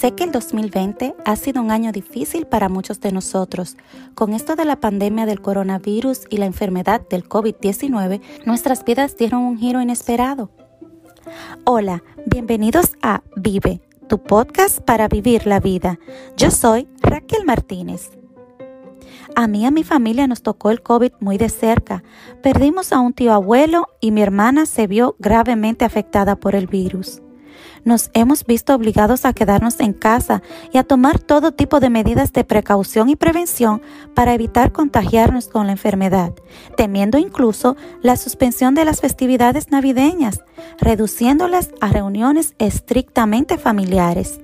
Sé que el 2020 ha sido un año difícil para muchos de nosotros. Con esto de la pandemia del coronavirus y la enfermedad del COVID-19, nuestras vidas dieron un giro inesperado. Hola, bienvenidos a Vive, tu podcast para vivir la vida. Yo soy Raquel Martínez. A mí y a mi familia nos tocó el COVID muy de cerca. Perdimos a un tío abuelo y mi hermana se vio gravemente afectada por el virus nos hemos visto obligados a quedarnos en casa y a tomar todo tipo de medidas de precaución y prevención para evitar contagiarnos con la enfermedad, temiendo incluso la suspensión de las festividades navideñas, reduciéndolas a reuniones estrictamente familiares.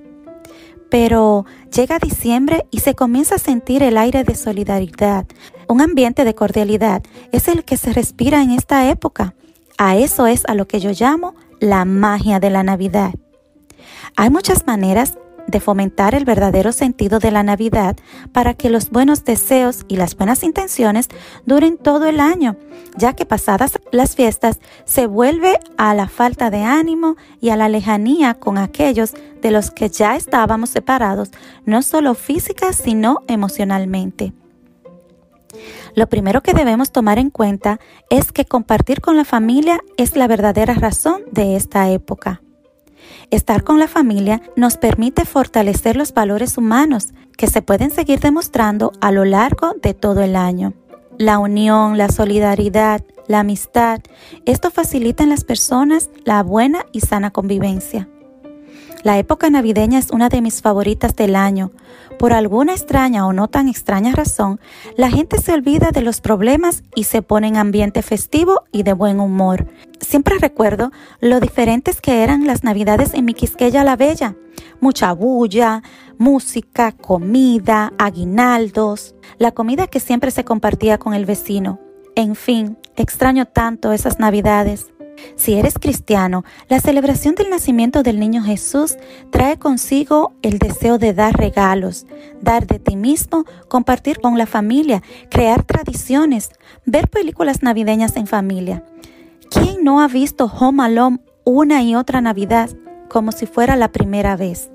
Pero llega diciembre y se comienza a sentir el aire de solidaridad. Un ambiente de cordialidad es el que se respira en esta época. A eso es a lo que yo llamo la magia de la Navidad. Hay muchas maneras de fomentar el verdadero sentido de la Navidad para que los buenos deseos y las buenas intenciones duren todo el año, ya que pasadas las fiestas se vuelve a la falta de ánimo y a la lejanía con aquellos de los que ya estábamos separados, no solo física, sino emocionalmente. Lo primero que debemos tomar en cuenta es que compartir con la familia es la verdadera razón de esta época. Estar con la familia nos permite fortalecer los valores humanos que se pueden seguir demostrando a lo largo de todo el año. La unión, la solidaridad, la amistad, esto facilita en las personas la buena y sana convivencia. La época navideña es una de mis favoritas del año. Por alguna extraña o no tan extraña razón, la gente se olvida de los problemas y se pone en ambiente festivo y de buen humor. Siempre recuerdo lo diferentes que eran las navidades en mi Quisqueya la Bella. Mucha bulla, música, comida, aguinaldos, la comida que siempre se compartía con el vecino. En fin, extraño tanto esas navidades. Si eres cristiano, la celebración del nacimiento del niño Jesús trae consigo el deseo de dar regalos, dar de ti mismo, compartir con la familia, crear tradiciones, ver películas navideñas en familia. ¿Quién no ha visto Home Alone una y otra Navidad como si fuera la primera vez?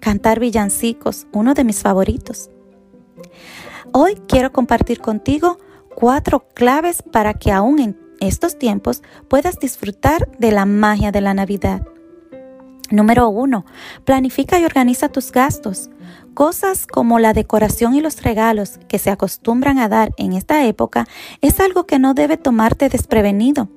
Cantar villancicos, uno de mis favoritos. Hoy quiero compartir contigo cuatro claves para que aún en estos tiempos puedas disfrutar de la magia de la Navidad. Número 1. Planifica y organiza tus gastos. Cosas como la decoración y los regalos que se acostumbran a dar en esta época es algo que no debe tomarte desprevenido.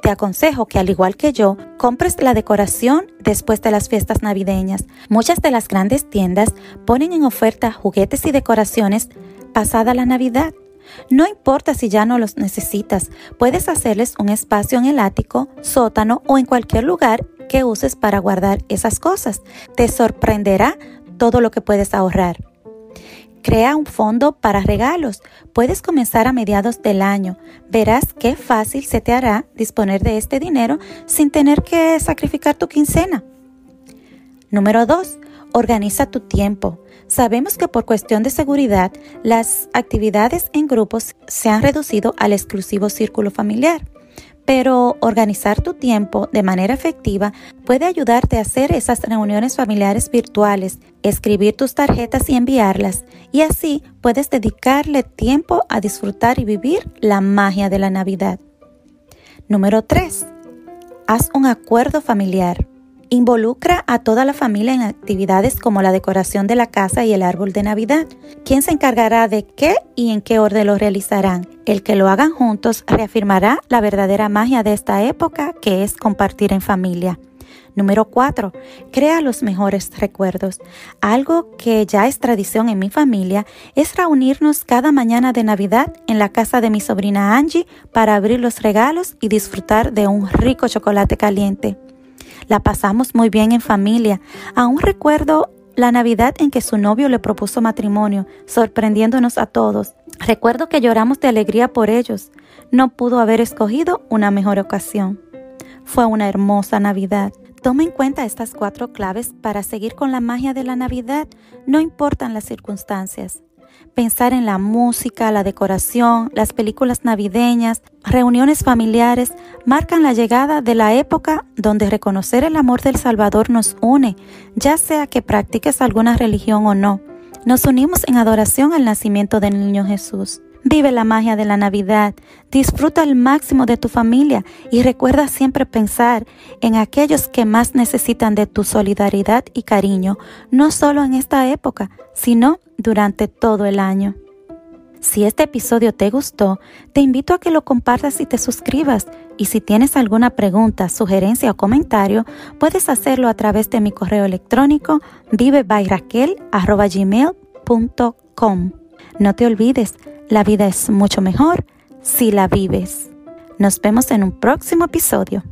Te aconsejo que al igual que yo, compres la decoración después de las fiestas navideñas. Muchas de las grandes tiendas ponen en oferta juguetes y decoraciones pasada la Navidad. No importa si ya no los necesitas, puedes hacerles un espacio en el ático, sótano o en cualquier lugar que uses para guardar esas cosas. Te sorprenderá todo lo que puedes ahorrar. Crea un fondo para regalos. Puedes comenzar a mediados del año. Verás qué fácil se te hará disponer de este dinero sin tener que sacrificar tu quincena. Número 2. Organiza tu tiempo. Sabemos que por cuestión de seguridad, las actividades en grupos se han reducido al exclusivo círculo familiar. Pero organizar tu tiempo de manera efectiva puede ayudarte a hacer esas reuniones familiares virtuales, escribir tus tarjetas y enviarlas, y así puedes dedicarle tiempo a disfrutar y vivir la magia de la Navidad. Número 3. Haz un acuerdo familiar. Involucra a toda la familia en actividades como la decoración de la casa y el árbol de Navidad. ¿Quién se encargará de qué y en qué orden lo realizarán? El que lo hagan juntos reafirmará la verdadera magia de esta época que es compartir en familia. Número 4. Crea los mejores recuerdos. Algo que ya es tradición en mi familia es reunirnos cada mañana de Navidad en la casa de mi sobrina Angie para abrir los regalos y disfrutar de un rico chocolate caliente. La pasamos muy bien en familia. Aún recuerdo la Navidad en que su novio le propuso matrimonio, sorprendiéndonos a todos. Recuerdo que lloramos de alegría por ellos. No pudo haber escogido una mejor ocasión. Fue una hermosa Navidad. Toma en cuenta estas cuatro claves para seguir con la magia de la Navidad, no importan las circunstancias. Pensar en la música, la decoración, las películas navideñas, reuniones familiares, marcan la llegada de la época donde reconocer el amor del Salvador nos une, ya sea que practiques alguna religión o no. Nos unimos en adoración al nacimiento del niño Jesús. Vive la magia de la Navidad, disfruta al máximo de tu familia y recuerda siempre pensar en aquellos que más necesitan de tu solidaridad y cariño, no solo en esta época, sino durante todo el año. Si este episodio te gustó, te invito a que lo compartas y te suscribas. Y si tienes alguna pregunta, sugerencia o comentario, puedes hacerlo a través de mi correo electrónico vivebyraquel.com. No te olvides, la vida es mucho mejor si la vives. Nos vemos en un próximo episodio.